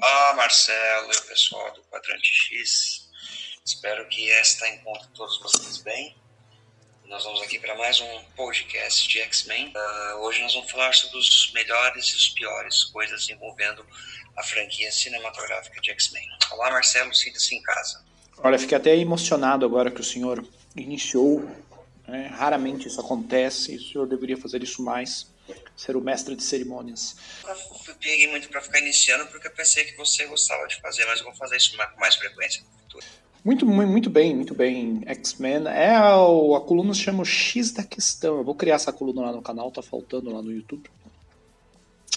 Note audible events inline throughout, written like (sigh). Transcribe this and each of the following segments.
Olá, Marcelo e o pessoal do Quadrante X. Espero que esta encontre todos vocês bem. Nós vamos aqui para mais um podcast de X-Men. Uh, hoje nós vamos falar sobre os melhores e os piores coisas envolvendo a franquia cinematográfica de X-Men. Olá, Marcelo, sinta-se em casa. Olha, fiquei até emocionado agora que o senhor iniciou. Né? Raramente isso acontece, o senhor deveria fazer isso mais ser o mestre de cerimônias. Eu peguei muito para ficar iniciando porque eu pensei que você gostava de fazer, mas eu vou fazer isso com mais frequência no futuro. Muito, muito bem, muito bem. X-Men é a, a coluna se chama o X da questão. Eu vou criar essa coluna lá no canal, tá faltando lá no YouTube.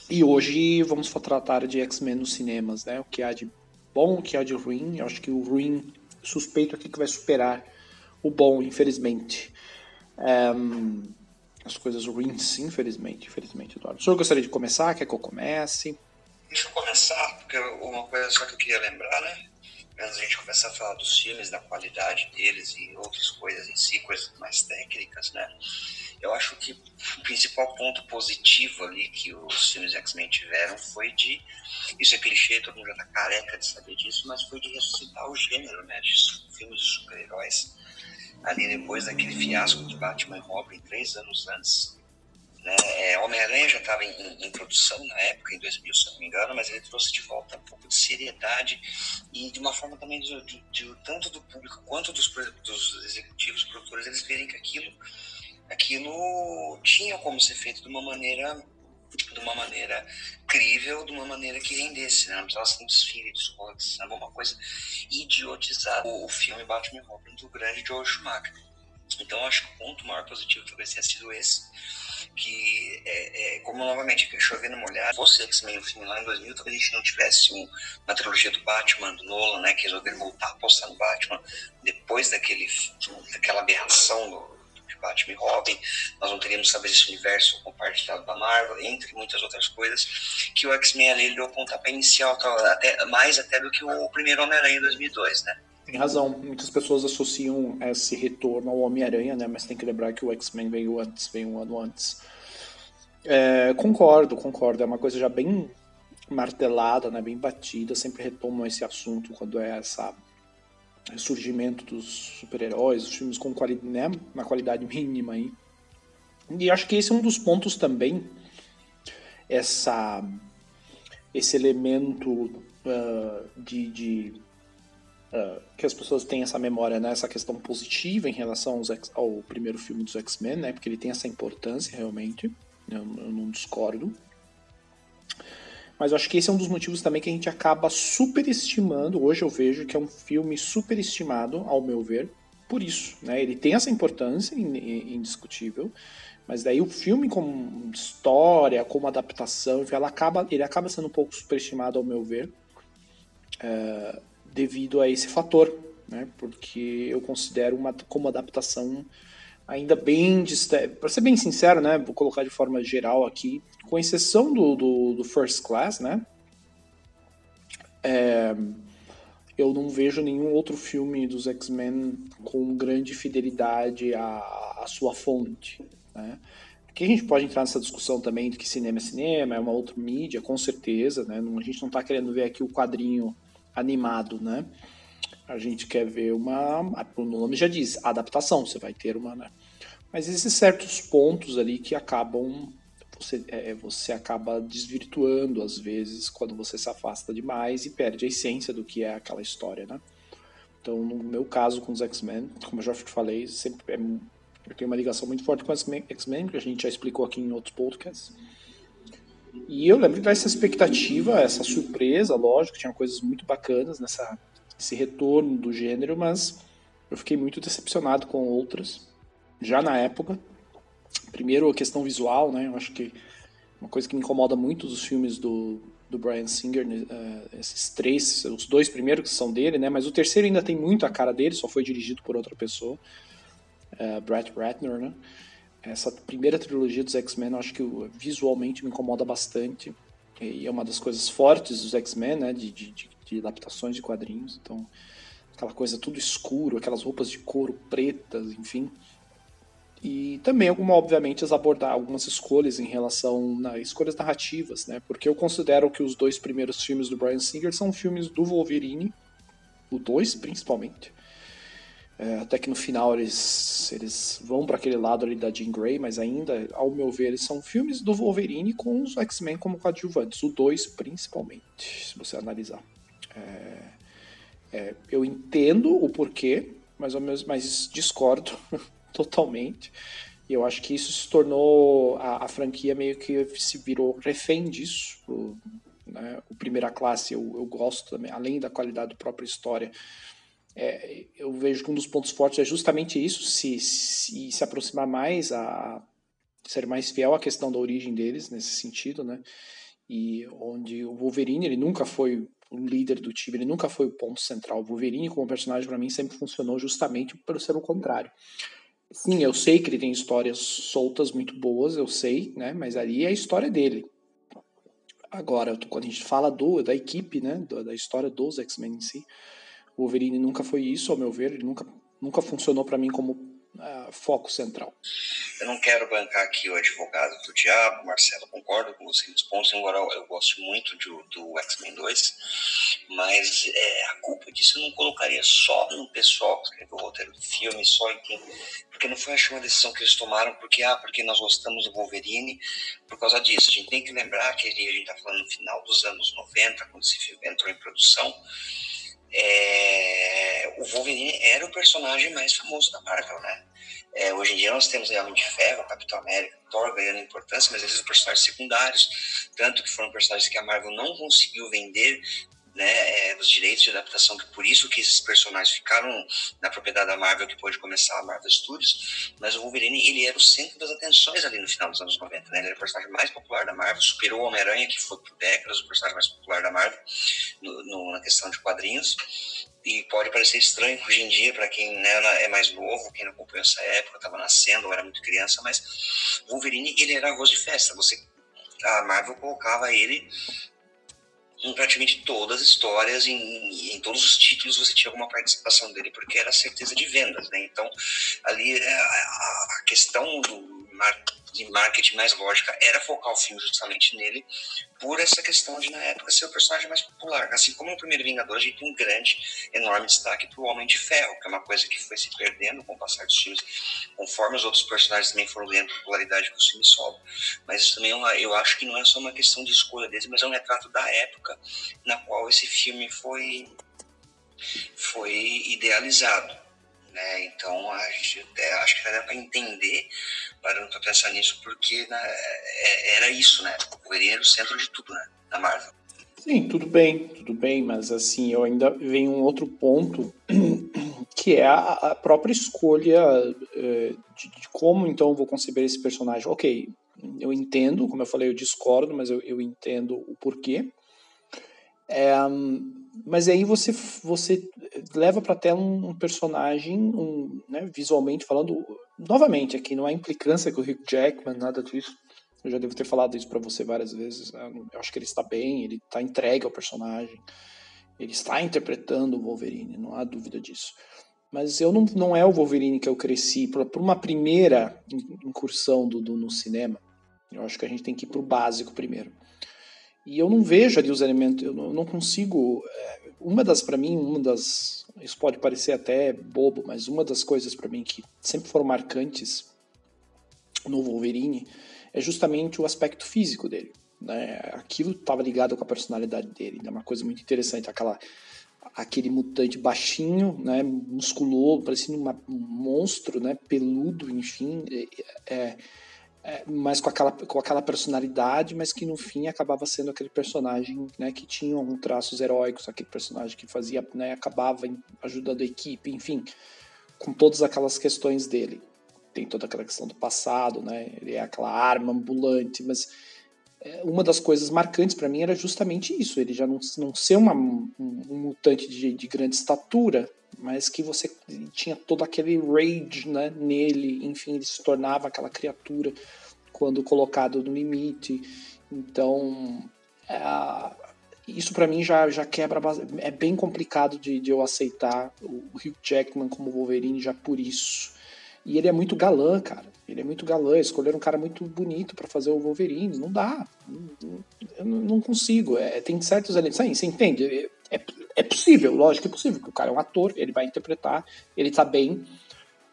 E hoje vamos tratar de X-Men nos cinemas, né? O que há de bom, o que há de ruim. Eu acho que o ruim suspeito aqui que vai superar o bom, infelizmente. Um, as coisas ruins, infelizmente, infelizmente, Eduardo. O senhor gostaria de começar? Quer que eu comece? Deixa eu começar, porque uma coisa só que eu queria lembrar, né? Antes da gente começar a falar dos filmes, da qualidade deles e outras coisas em si, coisas mais técnicas, né? Eu acho que o principal ponto positivo ali que os filmes X-Men tiveram foi de. Isso é clichê, todo mundo já tá careca de saber disso, mas foi de ressuscitar o gênero, né? De filmes de super-heróis ali depois daquele fiasco de Batman e Robin três anos antes. Né? É, Homem-Aranha já estava em, em, produção na época, em 2000, se não me engano, mas ele trouxe de volta um pouco de seriedade e de uma forma também de, de, de tanto do público quanto dos, dos executivos, produtores, eles verem que aquilo, aquilo tinha como ser feito de uma maneira de uma maneira crível, de uma maneira que rendesse, né? Não precisava ser um desfile de escolas, sabe? Uma coisa idiotizada. O, o filme Batman Robin do grande Joe Schumacher. Então, acho que o ponto maior positivo talvez tenha sido esse. Que, é, é, como novamente, chovendo molhado, fosse X-Men o filme lá em 2000, talvez a gente não tivesse um, uma trilogia do Batman, do Nolan, né? Que resolveram voltar a apostar no Batman depois daquele, daquela aberração do, Batman e Robin, nós não teríamos talvez esse universo compartilhado da Marvel, entre muitas outras coisas, que o X-Men ali deu pontapé inicial, até, mais até do que o primeiro Homem-Aranha em 2002, né? Tem razão, muitas pessoas associam esse retorno ao Homem-Aranha, né? Mas tem que lembrar que o X-Men veio antes, veio um ano antes. É, concordo, concordo. É uma coisa já bem martelada, né? bem batida. Sempre retomam esse assunto quando é essa ressurgimento dos super-heróis, os filmes com quali né, uma qualidade mínima aí. E acho que esse é um dos pontos também, essa, esse elemento uh, de, de uh, que as pessoas têm essa memória, né, essa questão positiva em relação ao primeiro filme dos X-Men, né, porque ele tem essa importância realmente, eu, eu não discordo. Mas eu acho que esse é um dos motivos também que a gente acaba superestimando. Hoje eu vejo que é um filme superestimado, ao meu ver, por isso. Né? Ele tem essa importância indiscutível, mas daí o filme como história, como adaptação, ela acaba, ele acaba sendo um pouco superestimado, ao meu ver, é, devido a esse fator. Né? Porque eu considero uma, como adaptação ainda bem para ser bem sincero, né, vou colocar de forma geral aqui, com exceção do, do, do First Class, né, é, eu não vejo nenhum outro filme dos X-Men com grande fidelidade à, à sua fonte, né. Aqui a gente pode entrar nessa discussão também de que cinema é cinema, é uma outra mídia, com certeza, né, a gente não está querendo ver aqui o quadrinho animado, né, a gente quer ver uma. O nome já diz, adaptação. Você vai ter uma. Né? Mas existem certos pontos ali que acabam. Você, é, você acaba desvirtuando, às vezes, quando você se afasta demais e perde a essência do que é aquela história, né? Então, no meu caso com os X-Men, como eu já falei, sempre é, eu tenho uma ligação muito forte com os X-Men, que a gente já explicou aqui em outros podcasts. E eu lembro dessa expectativa, essa surpresa, lógico, tinha coisas muito bacanas nessa, esse retorno do gênero, mas eu fiquei muito decepcionado com outras, já na época. Primeiro, a questão visual, né? Eu acho que uma coisa que me incomoda muito dos filmes do, do Brian Singer, uh, esses três, os dois primeiros que são dele, né? Mas o terceiro ainda tem muito a cara dele, só foi dirigido por outra pessoa, uh, Brett Ratner, né? Essa primeira trilogia dos X-Men, eu acho que visualmente me incomoda bastante. E é uma das coisas fortes dos X-Men, né? De, de, de adaptações de quadrinhos. Então, aquela coisa tudo escuro, aquelas roupas de couro pretas, enfim. E também, alguma, obviamente, as abordar algumas escolhas em relação a escolhas narrativas, né? Porque eu considero que os dois primeiros filmes do Brian Singer são filmes do Wolverine, o dois principalmente. É, até que no final eles, eles vão para aquele lado ali da Jean Grey, mas ainda, ao meu ver, eles são filmes do Wolverine com os X-Men como coadjuvantes, o dois principalmente, se você analisar. É, é, eu entendo o porquê, mas, mas discordo (laughs) totalmente. E eu acho que isso se tornou. A, a franquia meio que se virou refém disso. O, né, o Primeira Classe eu, eu gosto também, além da qualidade da própria história. É, eu vejo que um dos pontos fortes é justamente isso, se, se, se aproximar mais a ser mais fiel à questão da origem deles nesse sentido, né? E onde o Wolverine ele nunca foi o líder do time, ele nunca foi o ponto central. O Wolverine como personagem para mim sempre funcionou justamente por ser o contrário. Sim, eu sei que ele tem histórias soltas muito boas, eu sei, né? Mas ali é a história dele. Agora, quando a gente fala do, da equipe, né? Da, história dos X-Men em si, o Wolverine nunca foi isso, ao meu ver. Ele nunca, nunca funcionou para mim como uh, foco central. Eu não quero bancar aqui o advogado do diabo, Marcelo, concordo com você nos pontos, embora eu gosto muito do, do X-Men 2, mas é, a culpa disso eu não colocaria só no pessoal que escreveu o roteiro do filme, só em quem. Porque não foi uma decisão que eles tomaram porque, ah, porque nós gostamos do Wolverine, por causa disso. A gente tem que lembrar que a gente está falando no final dos anos 90, quando esse filme entrou em produção é, o Wolverine era o personagem mais famoso da Marvel, né? É, hoje em dia nós temos aí Homem de Ferro, Capitão América, Thor ganhando importância, mas são personagens secundários, tanto que foram personagens que a Marvel não conseguiu vender né, é, dos direitos de adaptação, que por isso que esses personagens ficaram na propriedade da Marvel, que pôde começar a Marvel Studios, mas o Wolverine, ele era o centro das atenções ali no final dos anos 90, né, ele era o personagem mais popular da Marvel, superou o Homem-Aranha, que foi por décadas o personagem mais popular da Marvel, no, no, na questão de quadrinhos, e pode parecer estranho hoje em dia para quem né, é mais novo, quem não acompanhou essa época, estava nascendo ou era muito criança, mas Wolverine, ele era arroz de festa, você a Marvel colocava ele em praticamente todas as histórias, em, em, todos os títulos você tinha alguma participação dele, porque era certeza de vendas, né? Então, ali é, a, a questão do de marketing mais lógica era focar o filme justamente nele, por essa questão de, na época, ser o personagem mais popular. Assim como no primeiro Vingador, a gente tem um grande, enorme destaque para o Homem de Ferro, que é uma coisa que foi se perdendo com o passar dos filmes, conforme os outros personagens também foram ganhando popularidade com os filmes solo. Mas isso também é eu acho que não é só uma questão de escolha deles, mas é um retrato da época na qual esse filme foi, foi idealizado. Né? Então, a gente, é, acho que dá para entender, parando para pensar nisso, porque né, é, era isso, né? O Wolverine era o centro de tudo, né? Da Marvel. Sim, tudo bem, tudo bem, mas assim, eu ainda venho um outro ponto, (clears throat) que é a, própria escolha é, de, como então vou conceber esse personagem. Ok, eu entendo, como eu falei, eu discordo, mas eu, eu entendo o porquê. É, mas aí você, você leva para tela um, um personagem, um, né, visualmente falando, novamente aqui, não é implicância com o Hugh Jackman, nada disso. Eu já devo ter falado isso para você várias vezes. Né, eu acho que ele está bem, ele está entregue ao personagem, ele está interpretando o Wolverine, não há dúvida disso. Mas eu não, não é o Wolverine que eu cresci por, por uma primeira incursão do, do, no cinema. Eu acho que a gente tem que ir para o básico primeiro. E eu não vejo ali os elementos, eu não, consigo. É, uma das, para mim, uma das. Isso pode parecer até bobo, mas uma das coisas para mim que sempre foram marcantes no Wolverine é justamente o aspecto físico dele. Né? Aquilo estava ligado com a personalidade dele. É uma coisa muito interessante, aquela aquele mutante baixinho, né, musculoso, parecendo uma, um monstro, né, peludo, enfim, é, é é, mas com aquela, com aquela personalidade, mas que no fim acabava sendo aquele personagem né, que tinha um traços heróicos, aquele personagem que fazia, né, acabava ajudando a equipe, enfim, com todas aquelas questões dele. Tem toda aquela questão do passado, né? Ele é aquela arma ambulante, mas uma das coisas marcantes para mim era justamente isso, ele já não, não ser uma, um, um mutante de, de grande estatura, mas que você tinha todo aquele rage né, nele, enfim, ele se tornava aquela criatura quando colocado no limite. Então, é, isso para mim já, já quebra. É bem complicado de, de eu aceitar o Hugh Jackman como Wolverine já por isso. E ele é muito galã, cara. Ele é muito galã. Escolheram um cara muito bonito para fazer o Wolverine. Não dá. Eu não consigo. É, tem certos elementos. Aí, você entende? É, é possível, lógico que é possível. o cara é um ator, ele vai interpretar, ele tá bem.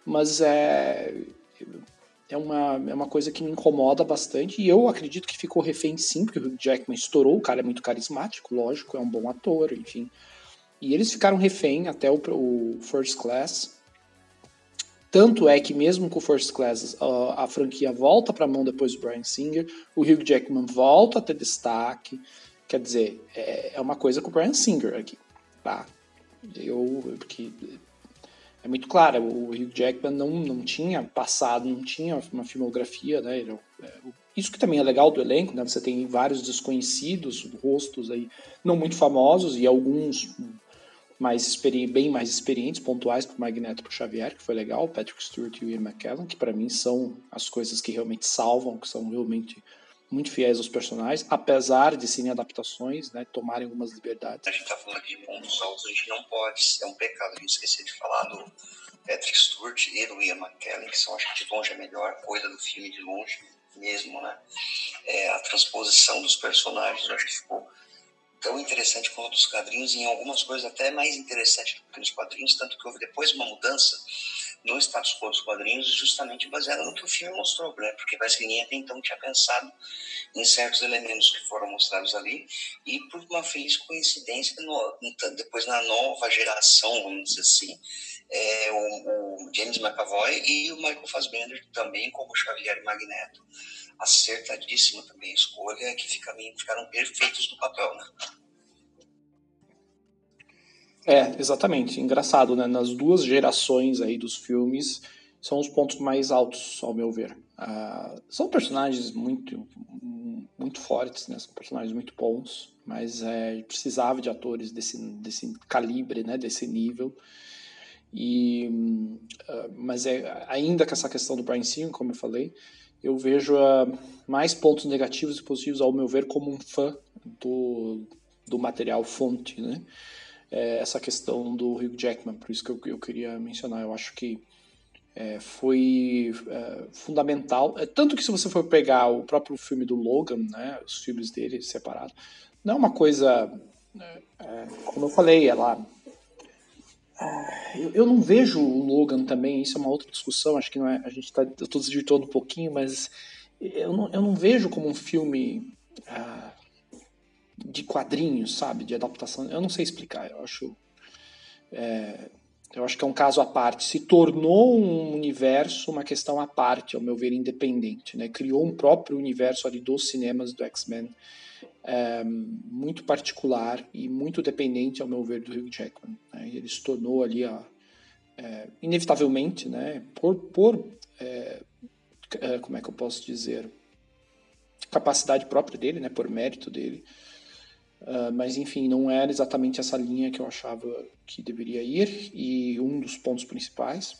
Mas é. É uma, é uma coisa que me incomoda bastante. E eu acredito que ficou refém sim, porque o Jackman estourou. O cara é muito carismático, lógico, é um bom ator, enfim. E eles ficaram refém até o, o First Class tanto é que mesmo com First Class a, a franquia volta para a mão depois do Brian Singer, o Hugh Jackman volta a ter destaque. Quer dizer, é, é uma coisa com o Brian Singer aqui, tá? Eu, porque é muito claro, o Hugh Jackman não, não tinha passado, não tinha uma filmografia, né? Ele, é, isso que também é legal do elenco, né? Você tem vários desconhecidos, rostos aí não muito famosos e alguns mais bem mais experientes, pontuais para o Magneto para o Xavier, que foi legal, Patrick Stewart e o Ian McKellen, que para mim são as coisas que realmente salvam, que são realmente muito fiéis aos personagens, apesar de serem adaptações, né, tomarem algumas liberdades. A gente está falando aqui de pontos altos, a gente não pode, é um pecado a gente esquecer de falar do Patrick Stewart e do Ian McKellen, que são, acho que de longe a melhor coisa do filme, de longe mesmo, né? É, a transposição dos personagens, acho que ficou tão interessante quanto os quadrinhos, e em algumas coisas até mais interessante do que nos quadrinhos, tanto que houve depois uma mudança no status quo dos quadrinhos, justamente baseada no que o filme mostrou, né? porque ninguém até então tinha pensado em certos elementos que foram mostrados ali, e por uma feliz coincidência, no, depois na nova geração, vamos dizer assim, é, o, o, James McAvoy e o Michael Fassbender também como Xavier Magneto acertadíssima também a escolha, que ficaram perfeitos no papel, né? É, exatamente. Engraçado, né? Nas duas gerações aí dos filmes, são os pontos mais altos, ao meu ver. Uh, são personagens muito, muito fortes, né? São personagens muito bons, mas é, precisava de atores desse, desse calibre, né? Desse nível. E, uh, mas é ainda com essa questão do Brian Singer, como eu falei, eu vejo uh, mais pontos negativos e positivos, ao meu ver, como um fã do, do material fonte, né? É, essa questão do Hugh Jackman, por isso que eu, eu queria mencionar. Eu acho que é, foi é, fundamental. É, tanto que se você for pegar o próprio filme do Logan, né, os filmes dele separados, não é uma coisa, é, é, como eu falei, ela eu, eu, não vejo o Logan também, isso é uma outra discussão, acho que não é, a gente está, eu estou desvirtuando um pouquinho, mas eu não, eu não vejo como um filme ah, de quadrinhos, sabe, de adaptação, eu não sei explicar, eu acho, é, eu acho que é um caso à parte, se tornou um universo, uma questão à parte, ao meu ver, independente, né, criou um próprio universo ali dos cinemas do X-Men, é, muito particular e muito dependente, ao meu ver, do Hugh Jackman. Né? Ele se tornou ali, a, é, inevitavelmente, né, por, por é, é, como é que eu posso dizer, capacidade própria dele, né, por mérito dele, Uh, mas enfim, não era exatamente essa linha que eu achava que deveria ir e um dos pontos principais.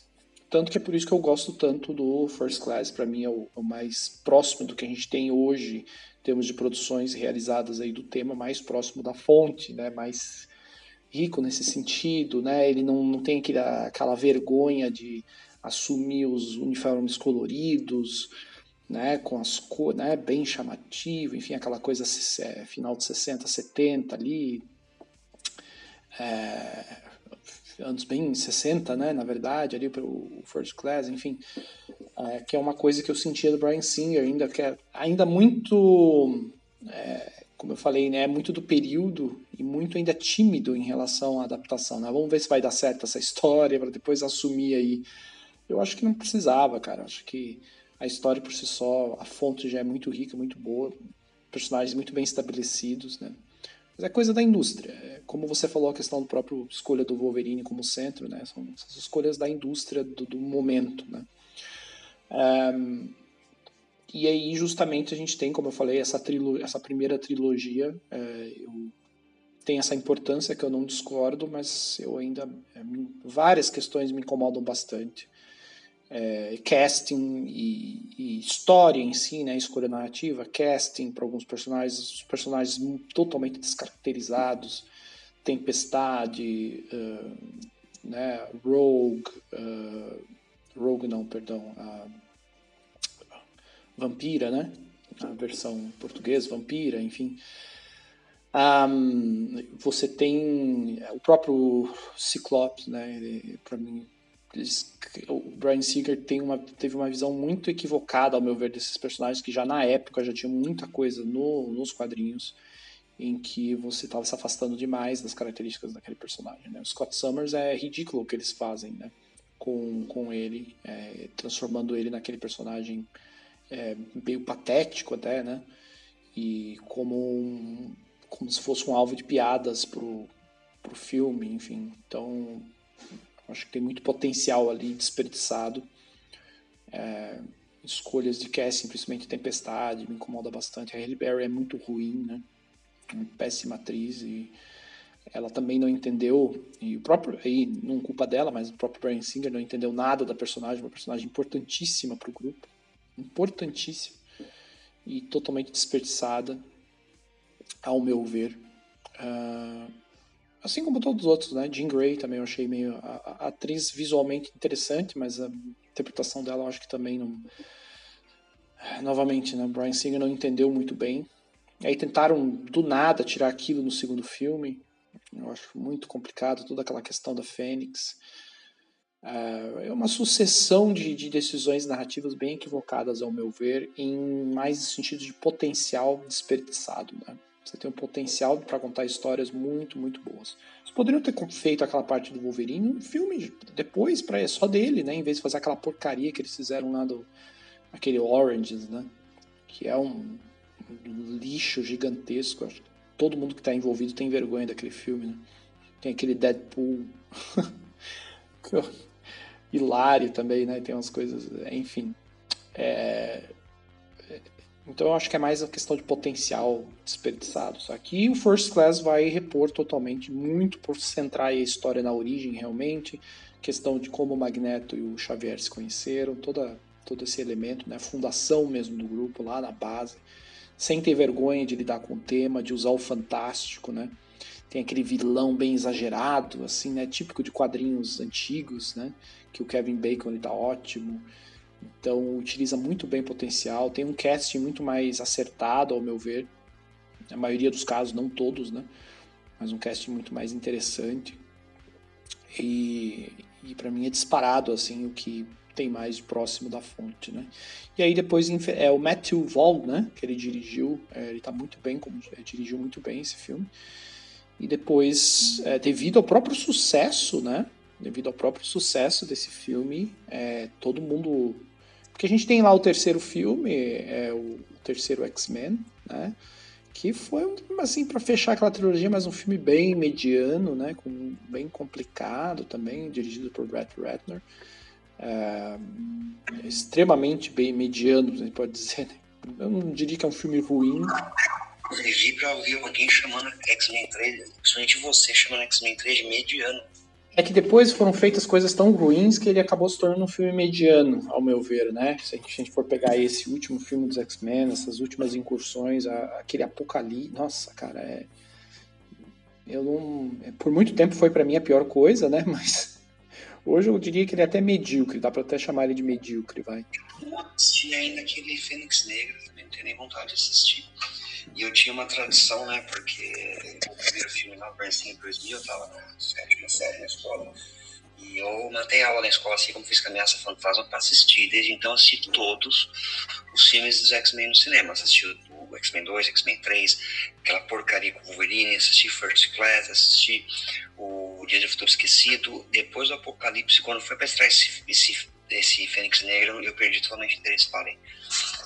Tanto que é por isso que eu gosto tanto do First Class, para mim é o, é o, mais próximo do que a gente tem hoje termos de produções realizadas aí do tema mais próximo da fonte, né, mais rico nesse sentido, né, ele não, não tem aquela, aquela vergonha de assumir os uniformes coloridos, né, com as cores, né, bem chamativo, enfim, aquela coisa é, final de 60, 70 ali, é, anos bem 60, né, na verdade, ali para o First Class, enfim, é, que é uma coisa que eu sentia do Brian Singer, ainda que é ainda muito, é, como eu falei, né, muito do período e muito ainda tímido em relação à adaptação, né? Vamos ver se vai dar certo essa história para depois assumir aí. Eu acho que não precisava, cara. Acho que a história por si só, a fonte já é muito rica, muito boa, personagens muito bem estabelecidos, né? Mas é coisa da indústria. É, como você falou, a questão do próprio escolha do Wolverine como centro, né? São escolhas da indústria do, do momento, né? Um, e aí, justamente, a gente tem, como eu falei, essa, essa primeira trilogia. É, eu, tem essa importância que eu não discordo, mas eu ainda. É, várias questões me incomodam bastante. É, casting e, e, história em si, né, escolha narrativa, casting para alguns personagens, os personagens totalmente descaracterizados, Tempestade, uh, né, Rogue, uh, Rogue não, perdão, a Vampira, né? A versão portuguesa, Vampira, enfim. Um, você tem o próprio Ciclopes, né? Para mim, o Brian Singer uma, teve uma visão muito equivocada, ao meu ver, desses personagens que já na época já tinha muita coisa no, nos quadrinhos em que você estava se afastando demais das características daquele personagem. Né? O Scott Summers é ridículo o que eles fazem né? com, com ele, é, transformando ele naquele personagem é, meio patético até, né? E como, um, como se fosse um alvo de piadas pro, pro filme, enfim. Então, acho que tem muito potencial ali desperdiçado. É, escolhas de casting, principalmente Tempestade, me incomoda bastante. A Halle Berry é muito ruim, né? Uma péssima atriz e ela também não entendeu, e o próprio, aí não culpa dela, mas o próprio Brian Singer não entendeu nada da personagem, uma personagem importantíssima para o grupo importantíssima e totalmente desperdiçada, ao meu ver. Uh, assim como todos os outros, né? Jean Grey também eu achei meio. A, a, atriz visualmente interessante, mas a interpretação dela eu acho que também não. Novamente, né? Brian Singer não entendeu muito bem. Aí tentaram do nada tirar aquilo no segundo filme. Eu acho muito complicado toda aquela questão da Fênix. Uh, é uma sucessão de, de, decisões narrativas bem equivocadas, ao meu ver, em mais sentido de potencial desperdiçado. Né? Você tem um potencial para contar histórias muito, muito boas. Vocês poderiam ter feito aquela parte do Wolverine um filme depois, para só dele, né? em vez de fazer aquela porcaria que eles fizeram lá do aquele Oranges, né? que é um, um lixo gigantesco. Acho que todo mundo que está envolvido tem vergonha daquele filme. Né? Tem aquele Deadpool. (laughs) hilário também, né? Tem umas coisas, enfim. É... Então eu acho que é mais a questão de potencial desperdiçado. Só que o First Class vai repor totalmente, muito por centrar a história na origem realmente, questão de como o Magneto e o Xavier se conheceram, toda, todo esse elemento, né? a fundação mesmo do grupo lá na base, sem ter vergonha de lidar com o tema, de usar o fantástico, né? Tem aquele vilão bem exagerado, assim, né? Típico de quadrinhos antigos, né? que o Kevin Bacon está ótimo. Então utiliza muito bem o potencial, tem um casting muito mais acertado, ao meu ver. Na maioria dos casos, não todos, né? Mas um casting muito mais interessante. E, e para mim é disparado assim o que tem mais próximo da fonte, né? E aí depois é o Matthew Vaughn, né? Que ele dirigiu, é, ele tá muito bem, como, é, dirigiu muito bem esse filme. E depois, é, devido ao próprio sucesso, né? devido ao próprio sucesso desse filme, é, todo mundo. Porque a gente tem lá o terceiro filme, é o terceiro X-Men, né? Que foi assim para fechar aquela trilogia, mas um filme bem mediano, né? Com, bem complicado também, dirigido por Brett Ratner. É, extremamente bem mediano, a gente pode dizer. Né? Eu não diria que é um filme ruim. Vivi para ouvir alguém chamando X-Men 3, principalmente você chamando X-Men 3 de mediano. É que depois foram feitas coisas tão ruins que ele acabou se tornando um filme mediano, ao meu ver, né? Se a gente for pegar esse último filme dos X-Men, essas últimas incursões, aquele apocalipse, nossa, cara, é eu não, é, por muito tempo foi para mim a pior coisa, né? (laughs) Mas hoje eu diria que ele é até medíocre, dá para até chamar ele de medíocre, vai. Eu não assisti ainda aquele Fênix Negra, também não tenho nem vontade de assistir. E eu tinha uma tradição, né? Porque o primeiro filme lá, Bernstein, em 2000, eu tava na sétima série na escola. E eu matei aula na escola, assim como fiz com a Ameaça Fantasma, para assistir. Desde então, assisti todos os filmes dos X-Men no cinema. Assisti o X-Men 2, X-Men 3, aquela porcaria com o Wolverine, assisti First Class, assisti o Dia de Futuro Esquecido. Depois do Apocalipse, quando foi para esse, esse, esse Fênix Negro, eu perdi totalmente o interesse, falei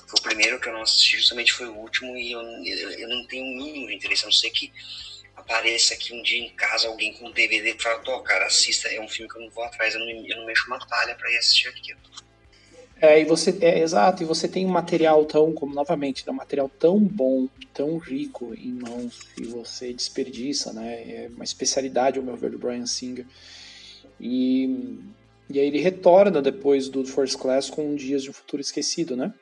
foi o primeiro que eu não assisti, justamente foi o último, e eu, eu não tenho o mínimo de interesse, a não ser que apareça aqui um dia em casa alguém com um DVD e fala, tô, cara, assista, é um filme que eu não vou atrás, eu não, eu não mexo uma palha para ir assistir aquilo. É, e você, é, exato, e você tem um material tão, como novamente, né, um material tão bom, tão rico em mãos, e você desperdiça, né, é uma especialidade, ao meu ver, do Brian Singer, e, e aí ele retorna depois do First Class com Dias de um Futuro Esquecido, né,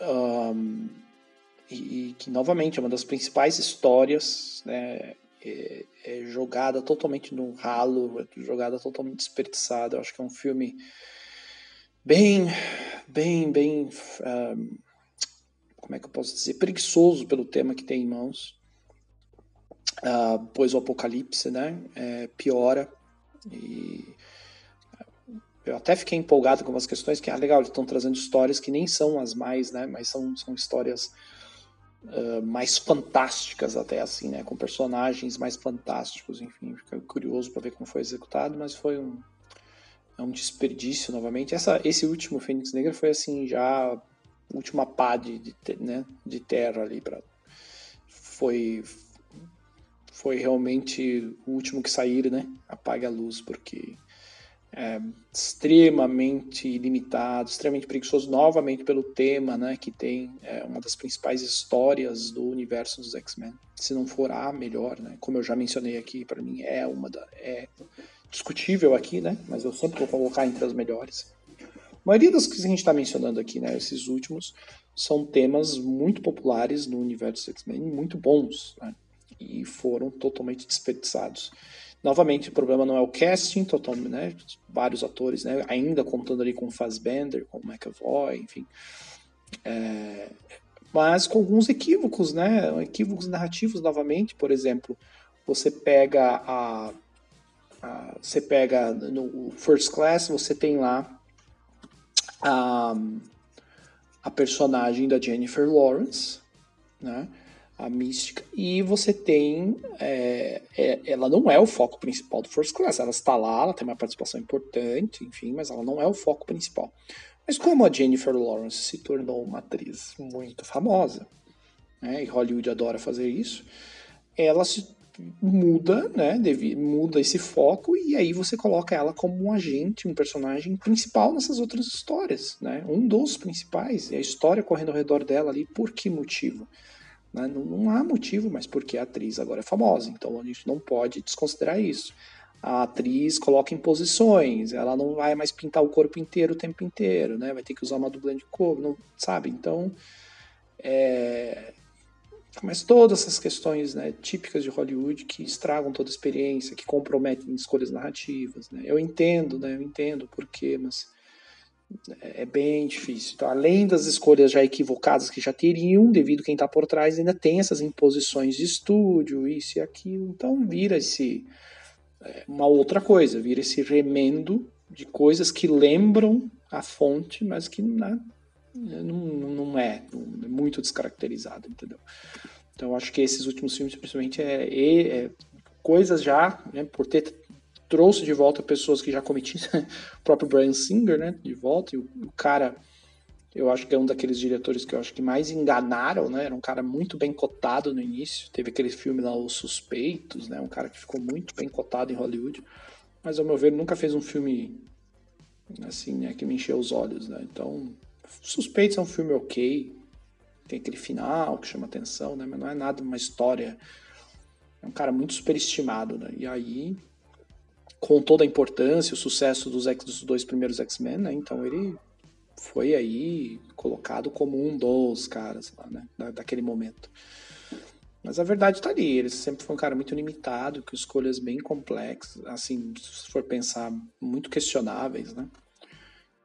um, e, e, que novamente é uma das principais histórias, né, é, é, jogada totalmente no ralo, é jogada totalmente desperdiçada. Eu acho que é um filme bem, bem, bem, um, como é que eu posso dizer, preguiçoso pelo tema que tem em mãos. Uh, pois o apocalipse, né, é, piora e eu até fiquei empolgado com algumas questões que, ah, legal, eles estão trazendo histórias que nem são as mais, né, mas são, são histórias uh, mais fantásticas até assim, né, com personagens mais fantásticos, enfim, fiquei curioso para ver como foi executado, mas foi um, é um desperdício novamente. Essa, esse último Fênix Negra foi assim já a última pá de, de, né, de terra ali para foi foi realmente o último que sair, né? Apague a luz porque é extremamente limitado, extremamente preguiçoso, novamente pelo tema, né? Que tem é, uma das principais histórias do universo dos X-Men. Se não for a melhor, né? Como eu já mencionei aqui, para mim é uma da é discutível aqui, né? Mas eu sempre vou colocar entre as melhores. A maioria das que a gente está mencionando aqui, né? Esses últimos são temas muito populares no universo X-Men, muito bons, né? E foram totalmente desperdiçados. Novamente, o problema não é o casting, totalmente, né? Vários atores, né? Ainda contando ali com o Fassbender, com o McAvoy, enfim. É... Mas com alguns equívocos, né? Equívocos narrativos, novamente. Por exemplo, você pega a ah, você pega no First Class, você tem lá a, a personagem da Jennifer Lawrence, né? A mística, e você tem. É, é, ela não é o foco principal do First Class, ela está lá, ela tem uma participação importante, enfim, mas ela não é o foco principal. Mas como a Jennifer Lawrence se tornou uma atriz muito famosa, né, e Hollywood adora fazer isso, ela se muda, né? Deve, muda esse foco e aí você coloca ela como um agente, um personagem principal nessas outras histórias, né? Um dos principais, e a história correndo ao redor dela ali, por que motivo? Né? Não, não há motivo, mas porque a atriz agora é famosa, então a gente não pode desconsiderar isso. A atriz coloca em posições, ela não vai mais pintar o corpo inteiro o tempo inteiro, né? Vai ter que usar uma dublê de corpo, não, sabe? Então, é, mas todas essas questões né, típicas de Hollywood que estragam toda a experiência, que comprometem escolhas narrativas. Né? Eu entendo, né, eu entendo o porquê, mas é bem difícil. Então, além das escolhas já equivocadas que já teriam, devido quem está por trás, ainda tem essas imposições de estúdio, isso e aquilo. Então vira esse é, uma outra coisa, vira esse remendo de coisas que lembram a fonte, mas que né, não, não é, é muito descaracterizado, entendeu? Então acho que esses últimos filmes, principalmente, é, é, é coisas já, né, por ter trouxe de volta pessoas que já cometiam, (laughs) o próprio Brian Singer, né, de volta, e o, o, cara, eu acho que é um daqueles diretores que eu acho que mais enganaram, né, era um cara muito bem cotado no início, teve aquele filme lá, Os Suspeitos, né, um cara que ficou muito bem cotado em Hollywood, mas ao meu ver nunca fez um filme assim, né, que me encheu os olhos, né, então Suspeitos é um filme ok, tem aquele final que chama atenção, né? Mas não é nada uma história. É um cara muito superestimado, né? E aí, com toda a importância, o sucesso dos, dos dois primeiros X-Men, né? Então ele foi aí colocado como um dos caras lá, né? Da, daquele momento. Mas a verdade tá ali, ele sempre foi um cara muito limitado, com escolhas bem complexas, assim, se for pensar, muito questionáveis, né?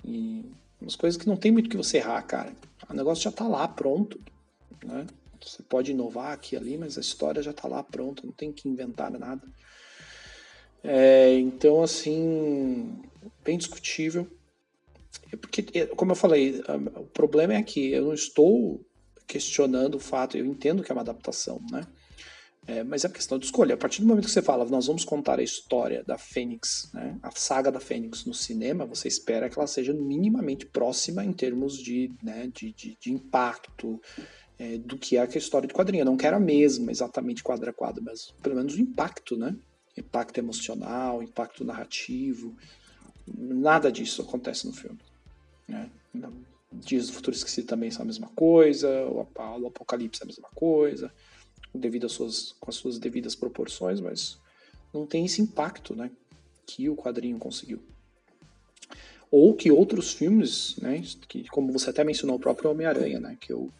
E Umas coisas que não tem muito que você errar, cara. O negócio já tá lá, pronto. Né? Você pode inovar aqui e ali, mas a história já tá lá pronta, não tem que inventar nada. É, então, assim, bem discutível. É porque, é, como eu falei, o problema é que eu não estou questionando o fato, eu entendo que é uma adaptação, né? É, mas é questão de escolha. A partir do momento que você fala, nós vamos contar a história da Fênix, né, a saga da Fênix no cinema, você espera que ela seja minimamente próxima em termos de, né, de, de, de impacto é, do que é a história de quadrinho. Eu não quero a mesma, exatamente quadro a quadro, mas pelo menos o impacto, né? Impacto emocional, impacto narrativo. Nada disso acontece no filme. Né? Dias do Futuro Esquecido também são a mesma coisa, o Apocalipse é a mesma coisa devido às suas, com as suas devidas proporções, mas não tem esse impacto né, que o quadrinho conseguiu. Ou que outros filmes, né, que, como você até mencionou, o próprio Homem-Aranha, né, que eu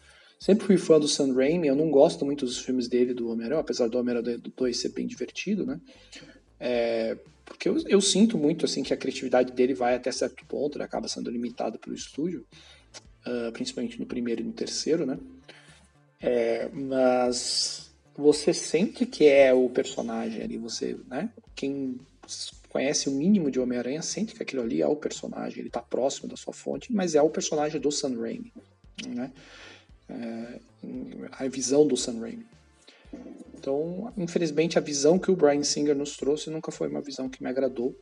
sempre fui fã do Sam Raimi, eu não gosto muito dos filmes dele, do Homem-Aranha, apesar do Homem-Aranha 2 ser bem divertido, né, É, porque eu, eu, sinto muito assim que a criatividade dele vai até certo ponto, ele acaba sendo limitado pelo estúdio, uh, principalmente no primeiro e no terceiro, né? É, mas você sente que é o personagem ali, você, né? Quem conhece o mínimo de Homem-Aranha sente que aquilo ali é o personagem, ele está próximo da sua fonte, mas é o personagem do Sam Raimi, né? É, a visão do Sam Raimi. Então, infelizmente, a visão que o Brian Singer nos trouxe nunca foi uma visão que me agradou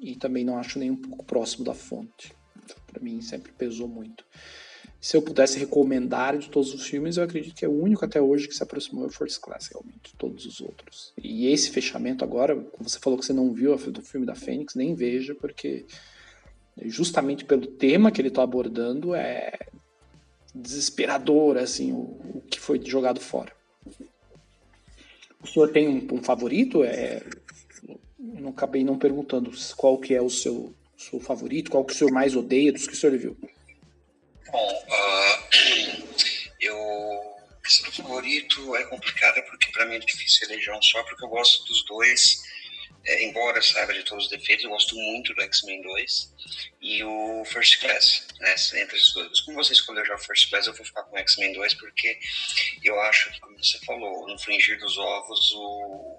e também não acho nem um pouco próximo da fonte. Então, Para mim, sempre pesou muito. Se eu pudesse recomendar de todos os filmes, eu acredito que é o único até hoje que se aproximou é o First Class, realmente, todos os outros. E esse fechamento agora, você falou que você não viu do filme da Fênix, nem veja, porque justamente pelo tema que ele está abordando é desesperador, assim, o, o que foi jogado fora. O senhor tem um, um favorito? É, não acabei não perguntando qual que é o seu, seu favorito, qual que o senhor mais odeia dos que o senhor viu. Bom, uh, (clears throat) eu questão do favorito é complicada porque para mim é difícil eleger um só, porque eu gosto dos dois. É, embora saiba de todos os defeitos, eu gosto muito do X-Men 2 e o First Class, né, entre os dois. Como você escolheu já o First Class, eu vou ficar com o X-Men 2 porque eu acho que, como você falou, no fringir dos ovos, o...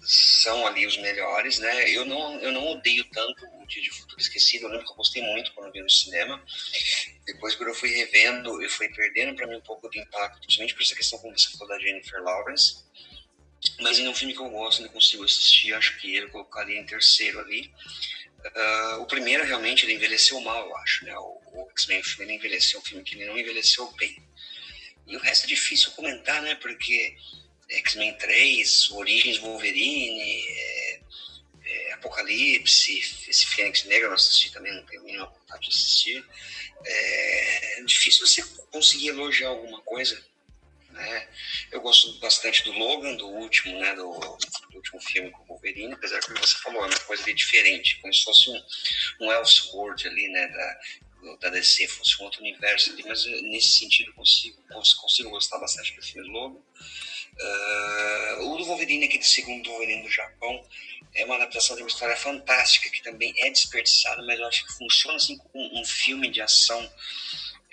são ali os melhores, né? Eu não, eu não odeio tanto o Dia de Futuro Esquecido, eu lembro que eu gostei muito quando vi no cinema. Depois, quando eu fui revendo, eu fui perdendo para mim um pouco de impacto, principalmente por essa questão, como você falou, da Jennifer Lawrence mas em um filme que eu gosto, não consigo assistir, acho que ele colocaria em terceiro ali. Uh, o primeiro realmente ele envelheceu mal, eu acho, né? O, o X-Men, ele envelheceu, um filme que ele não envelheceu bem. E o resto é difícil comentar, né? Porque X-Men 3, Origens Wolverine, é, é, Apocalipse, esse Fênix Negra eu assisti também, não tenho nenhuma vontade de assistir. É, é difícil você conseguir elogiar alguma coisa né? Eu gosto bastante do Logan, do último, né, do, do último filme com o Wolverine, apesar que você falou, é uma coisa bem diferente, como se fosse um, um Elseworld ali, né, da, da DC, fosse um outro universo ali, mas eh, nesse sentido consigo, consigo gostar bastante do filme Logan. Uh, o do Wolverine, aqui do segundo Wolverine do Japão, é uma adaptação de uma história fantástica, que também é desperdiçada, mas eu acho que funciona assim como um filme de ação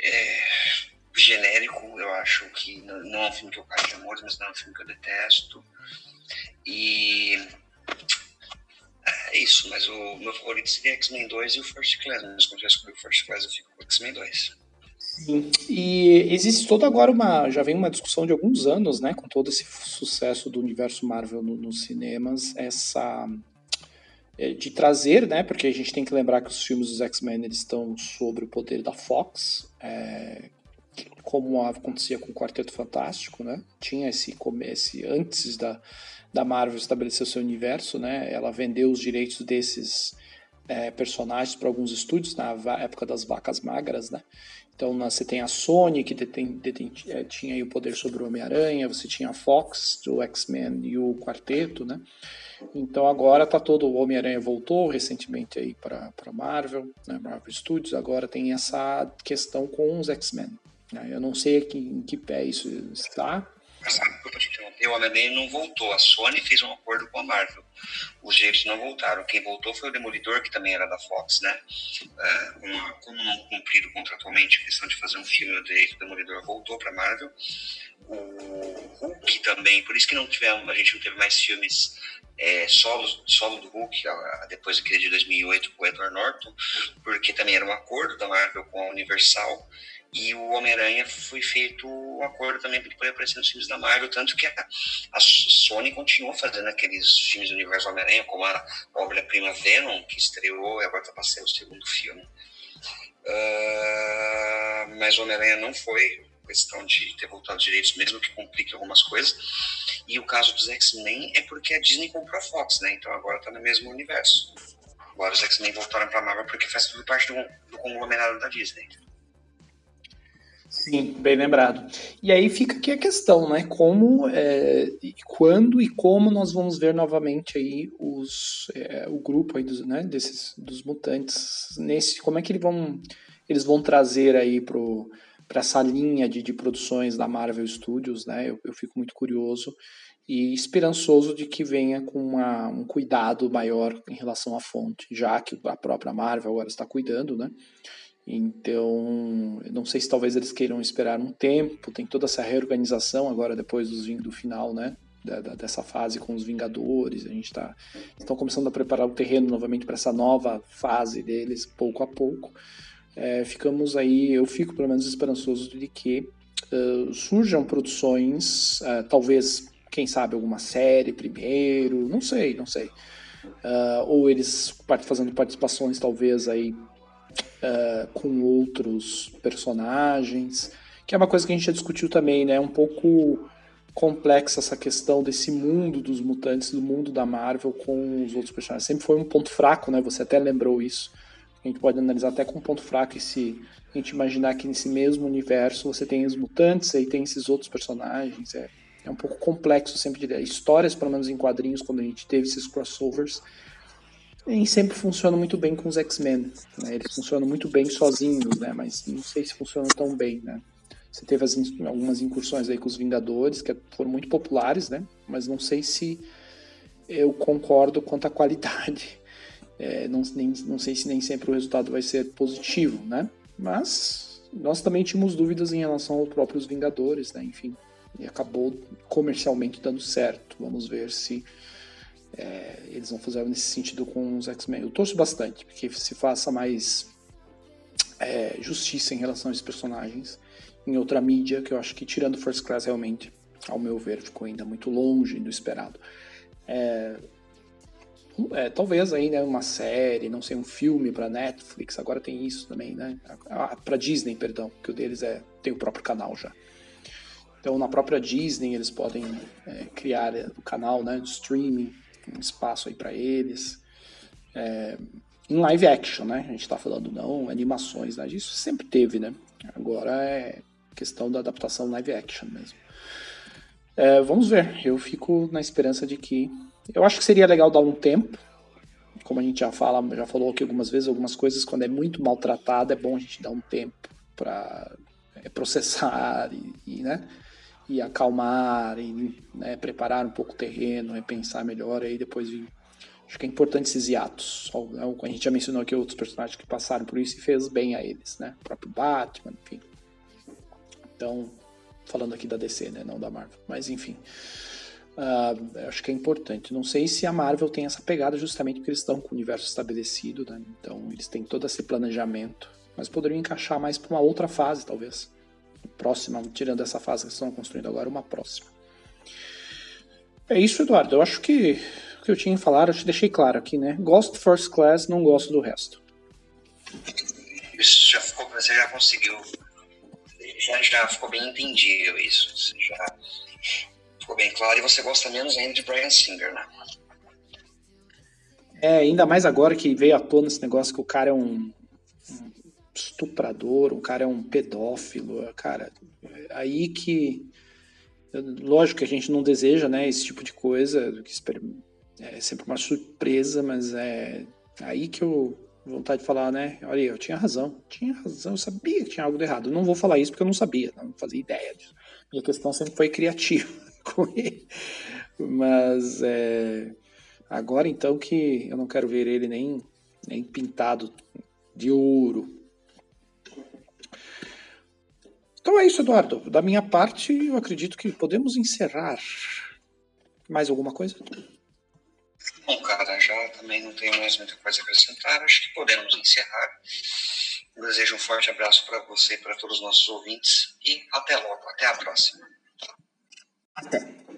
é, genérico, eu acho que não é um filme que eu caio de amor, mas não é um filme que eu detesto. E é isso, mas o meu favorito seria X-Men 2 e o First Class, mas quando eu escolhi o First Class eu fico com X-Men 2. Sim, e existe toda agora uma, já vem uma discussão de alguns anos, né, com todo esse sucesso do universo Marvel no, nos cinemas, essa é, de trazer, né, porque a gente tem que lembrar que os filmes dos X-Men estão sobre o poder da Fox, é, como acontecia com o Quarteto Fantástico, né? Tinha esse, esse antes da, da Marvel estabelecer o seu universo, né? Ela vendeu os direitos desses é, personagens para alguns estúdios na época das vacas magras, né? Então você tem a Sony que é, tinha o poder sobre o Homem-Aranha, você tinha a Fox do X-Men e o Quarteto, né? Então agora tá todo o Homem-Aranha voltou recentemente aí para Marvel, né? Marvel Studios. Agora tem essa questão com os X-Men. Né? Eu não sei aqui, em que pé isso está. O Homem-Aranha não voltou. A Sony fez um acordo com a Marvel. Os direitos não voltaram. Quem voltou foi o Demolidor, que também era da Fox, né? Uh, uma, como não cumpriram contratualmente a questão de fazer um filme no direito, o Demolidor voltou para Marvel. O Hulk também, por isso que não tivemos, a gente não teve mais filmes é, solo, solo do Hulk, depois daquele de 2008 com o Edward Norton, porque também era um acordo da Marvel com a Universal e o Homem-Aranha foi feito um acordo também para ele poder aparecer nos filmes da Marvel, tanto que a, a Sony continuou fazendo aqueles filmes do universo Homem-Aranha, como a obra-prima Venom, que estreou e agora está passando o segundo filme. Uh, mas o Homem-Aranha não foi questão de ter voltado direitos, mesmo que complique algumas coisas. E o caso dos X-Men é porque a Disney comprou a Fox, né? Então agora está no mesmo universo. Agora os X-Men voltaram para a Marvel porque faz tudo parte do, do conglomerado da Disney. Sim, bem lembrado. E aí fica aqui a questão, né? Como, é, quando e como nós vamos ver novamente aí os, é, o grupo aí dos, né, desses, dos mutantes nesse, como é que eles vão, eles vão trazer aí para essa linha de, de produções da Marvel Studios, né? Eu, eu fico muito curioso e esperançoso de que venha com uma, um cuidado maior em relação à fonte, já que a própria Marvel agora está cuidando, né? Então, não sei se talvez eles queiram esperar um tempo, tem toda essa reorganização agora depois do, do final, né? Da, da, dessa fase com os Vingadores, a gente está estão começando a preparar o terreno novamente para essa nova fase deles, pouco a pouco. É, ficamos aí, eu fico pelo menos esperançoso de que uh, surjam produções, uh, talvez quem sabe alguma série primeiro, não sei, não sei. Uh, ou eles fazendo participações talvez aí uh, com outros personagens, que é uma coisa que a gente já discutiu também, né? É um pouco complexa essa questão desse mundo dos mutantes, do mundo da Marvel com os outros personagens. Sempre foi um ponto fraco, né? Você até lembrou isso. A gente pode analisar até com um ponto fraco esse a gente imaginar que nesse mesmo universo você tem os mutantes e tem esses outros personagens. É, é um pouco complexo sempre de histórias, pelo menos em quadrinhos, quando a gente teve esses crossovers, nem sempre funciona muito bem com os X-Men. Né? Eles funcionam muito bem sozinhos, né? Mas não sei se funcionam tão bem, né? Você teve as, algumas incursões aí com os Vingadores, que foram muito populares, né? Mas não sei se eu concordo quanto à qualidade. (laughs) É, não, nem, não sei se nem sempre o resultado vai ser positivo, né? Mas nós também tínhamos dúvidas em relação aos próprios Vingadores, né? Enfim, e acabou comercialmente dando certo. Vamos ver se é, eles vão fazer nesse sentido com os X-Men. Eu torço bastante, porque se faça mais é, justiça em relação a esses personagens em outra mídia, que eu acho que tirando First Class realmente, ao meu ver, ficou ainda muito longe do esperado. É, é, talvez aí, né, uma série, não sei, um filme para Netflix, agora tem isso também, né? Ah, para Disney, perdão, que o deles é tem o próprio canal já. Então, na própria Disney, eles podem é, criar o canal né, de streaming, um espaço aí para eles. É, em live action, né? A gente está falando não animações, né? Isso sempre teve, né? Agora é questão da adaptação live action mesmo. É, vamos ver. Eu fico na esperança de que. Eu acho que seria legal dar um tempo. Como a gente já fala, já falou aqui algumas vezes, algumas coisas quando é muito maltratada é bom a gente dar um tempo para é, processar (laughs) e, e né? E acalmar, e né, preparar um pouco o terreno, repensar melhor, aí depois vir. Acho que é importante esses hiatos. Né, a gente já mencionou aqui outros personagens que passaram por isso e fez bem a eles, né? O próprio Batman, enfim. Então, falando aqui da DC, né? Não da Marvel. Mas enfim. Uh, acho que é importante. Não sei se a Marvel tem essa pegada justamente porque eles estão com o universo estabelecido, né? Então eles têm todo esse planejamento. Mas poderiam encaixar mais para uma outra fase, talvez próxima, tirando essa fase que estão construindo agora, uma próxima. É isso, Eduardo. Eu acho que o que eu tinha que falar, eu te deixei claro aqui, né? Gosto First Class, não gosto do resto. Isso já ficou, você já conseguiu. Já, já ficou bem entendível isso. Você já ficou bem claro. E você gosta menos ainda de Brian Singer, né? É, ainda mais agora que veio à tona esse negócio que o cara é um estuprador, um cara é um pedófilo, cara, aí que lógico que a gente não deseja, né, esse tipo de coisa, é sempre uma surpresa, mas é aí que eu vontade de falar, né, olha, eu tinha razão, tinha razão, eu sabia que tinha algo de errado. Eu não vou falar isso porque eu não sabia, não fazia ideia disso. Minha questão sempre foi criativa (laughs) com ele. Mas é, agora então que eu não quero ver ele nem, nem pintado de ouro, Então é isso, Eduardo. Da minha parte, eu acredito que podemos encerrar. Mais alguma coisa? Bom, cara, já também não tenho mais muita coisa a acrescentar. Acho que podemos encerrar. Eu desejo um forte abraço para você e para todos os nossos ouvintes. E até logo. Até a próxima. Até.